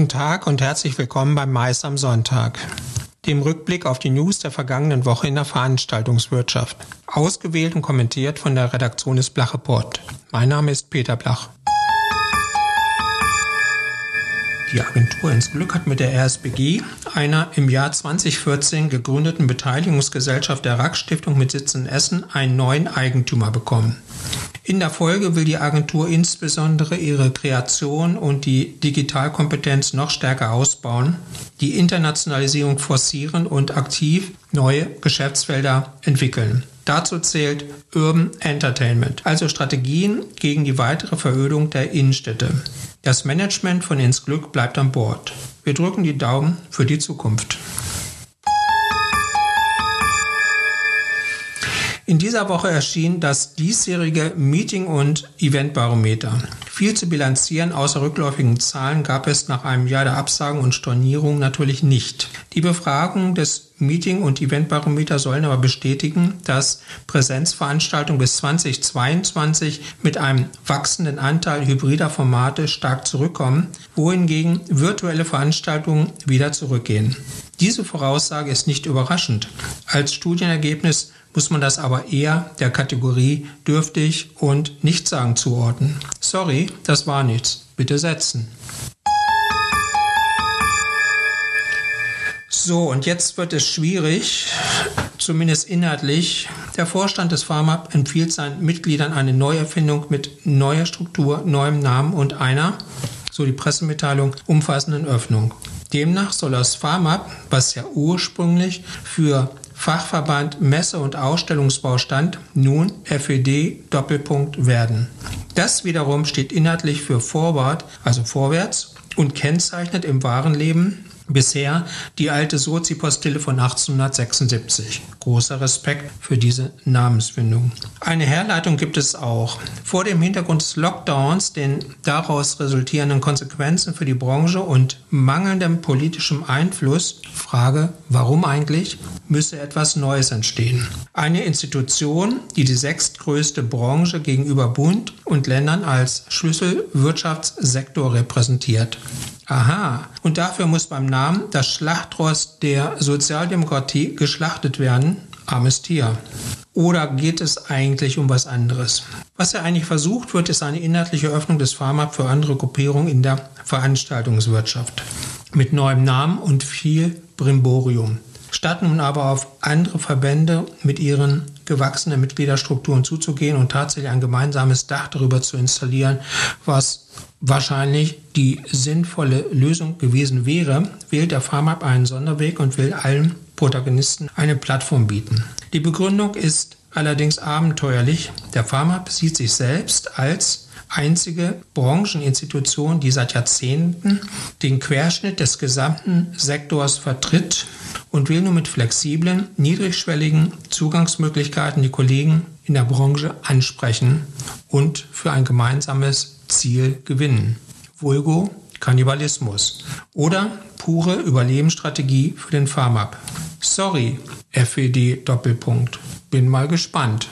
Guten Tag und herzlich willkommen beim Mais am Sonntag, dem Rückblick auf die News der vergangenen Woche in der Veranstaltungswirtschaft. Ausgewählt und kommentiert von der Redaktion des Blach Report. Mein Name ist Peter Blach. Die Agentur ins Glück hat mit der RSBG, einer im Jahr 2014 gegründeten Beteiligungsgesellschaft der Rack Stiftung mit Sitz in Essen, einen neuen Eigentümer bekommen. In der Folge will die Agentur insbesondere ihre Kreation und die Digitalkompetenz noch stärker ausbauen, die Internationalisierung forcieren und aktiv neue Geschäftsfelder entwickeln. Dazu zählt Urban Entertainment, also Strategien gegen die weitere Verödung der Innenstädte. Das Management von Ins Glück bleibt an Bord. Wir drücken die Daumen für die Zukunft. In dieser Woche erschien das diesjährige Meeting- und Eventbarometer. Viel zu bilanzieren außer rückläufigen Zahlen gab es nach einem Jahr der Absagen und Stornierung natürlich nicht. Die Befragung des Meeting- und Eventbarometer sollen aber bestätigen, dass Präsenzveranstaltungen bis 2022 mit einem wachsenden Anteil hybrider Formate stark zurückkommen, wohingegen virtuelle Veranstaltungen wieder zurückgehen. Diese Voraussage ist nicht überraschend. Als Studienergebnis muss man das aber eher der Kategorie dürftig und nichtssagend zuordnen. Sorry, das war nichts. Bitte setzen. So, und jetzt wird es schwierig, zumindest inhaltlich. Der Vorstand des Pharmab empfiehlt seinen Mitgliedern eine Neuerfindung mit neuer Struktur, neuem Namen und einer, so die Pressemitteilung, umfassenden Öffnung. Demnach soll das Pharmab, was ja ursprünglich für Fachverband Messe- und Ausstellungsbau stand, nun FED Doppelpunkt werden. Das wiederum steht inhaltlich für Forward, also vorwärts, und kennzeichnet im wahren Leben bisher die alte Sozi-Postille von 1876. Großer Respekt für diese Namensfindung. Eine Herleitung gibt es auch. Vor dem Hintergrund des Lockdowns, den daraus resultierenden Konsequenzen für die Branche und mangelndem politischem Einfluss, Frage, warum eigentlich, müsse etwas Neues entstehen. Eine Institution, die die sechstgrößte Branche gegenüber Bund und Ländern als Schlüsselwirtschaftssektor repräsentiert. Aha, und dafür muss beim Namen das Schlachtrost der Sozialdemokratie geschlachtet werden. Armes Tier. Oder geht es eigentlich um was anderes? Was ja eigentlich versucht wird, ist eine inhaltliche Öffnung des Pharma für andere Gruppierungen in der Veranstaltungswirtschaft. Mit neuem Namen und viel Brimborium. Statt nun aber auf andere Verbände mit ihren gewachsenen Mitgliederstrukturen zuzugehen und tatsächlich ein gemeinsames Dach darüber zu installieren, was wahrscheinlich die sinnvolle Lösung gewesen wäre, wählt der Pharmab einen Sonderweg und will allen Protagonisten eine Plattform bieten. Die Begründung ist allerdings abenteuerlich. Der Pharmab sieht sich selbst als einzige Brancheninstitution, die seit Jahrzehnten den Querschnitt des gesamten Sektors vertritt und will nur mit flexiblen, niedrigschwelligen Zugangsmöglichkeiten die Kollegen in der Branche ansprechen und für ein gemeinsames Ziel gewinnen. Vulgo Kannibalismus oder pure Überlebensstrategie für den Farmab. Sorry, FED Doppelpunkt. Bin mal gespannt.